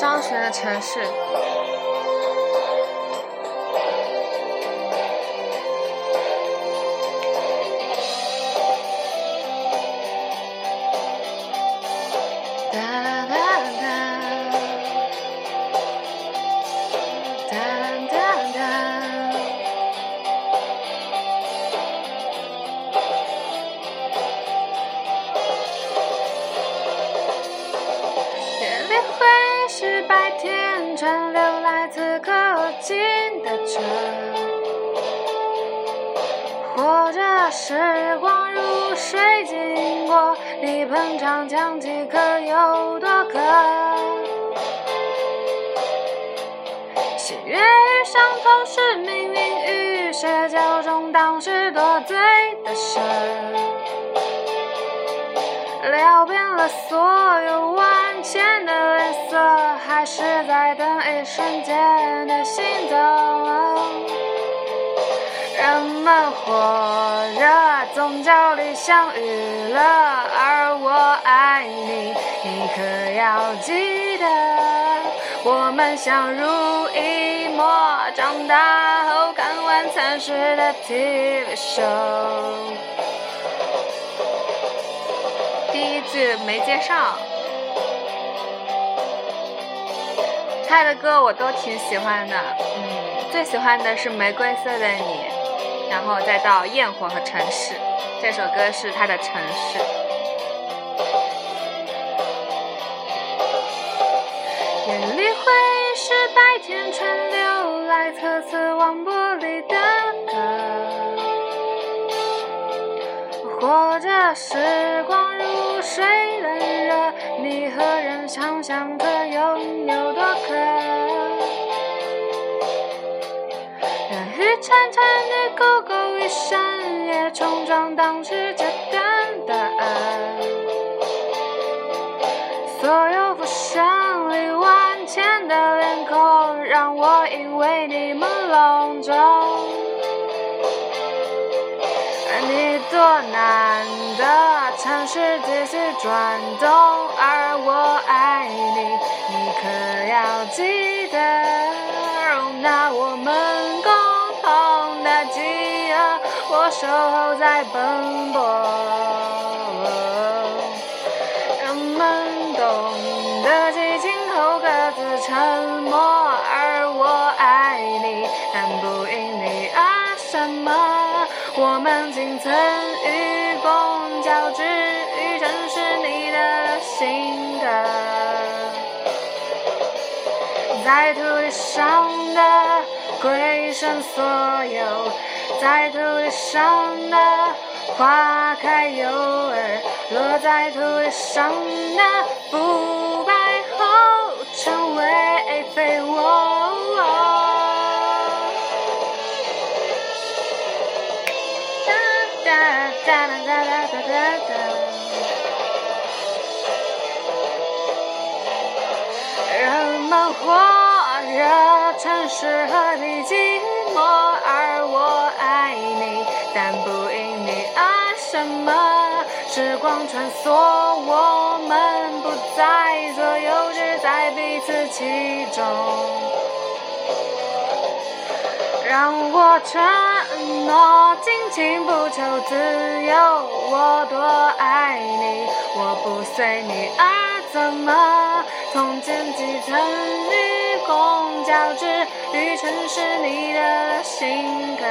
张学的城市。是白天川流来此刻经的车，或者时光如水经过，你捧场讲几可有多渴？喜悦与伤痛是命运与社交中当时多醉的事，聊遍了所有万千的脸色。还是在等一瞬间的心动。人们活着，总叫理想娱乐，而我爱你，你可要记得，我们相濡以沫，长大后看完残时的 TV show。第一句没接上。他的歌我都挺喜欢的，嗯，最喜欢的是《玫瑰色的你》，然后再到《焰火和城市》，这首歌是他的《城市》。眼里会是白天川流来侧侧望玻璃的歌，或者时光水冷热，你和人想象可拥有多渴？让雨。潺潺的沟沟一深夜，冲撞当时街灯的暗。所有浮生里万千的脸孔，让我因为你们隆重。而你多难得，城市继续转动，而我爱你，你可要记得，容纳我们共同。的饥饿，我守候在奔波。人们懂得激情后各自沉默，而我爱你，但不因你而什么。我们仅曾的，在土地上的。归顺所有，在土地上的花开又儿，落在土地上的腐败后成为废物。哒哒哒哒哒哒哒哒。们活。这城市何必寂寞？而我爱你，但不因你而什么。时光穿梭，我们不再左右，只在彼此其中。让我承诺，尽情不求自由。我多爱你，我不随你而怎么从剪辑成与共交织旅程，是你的性格？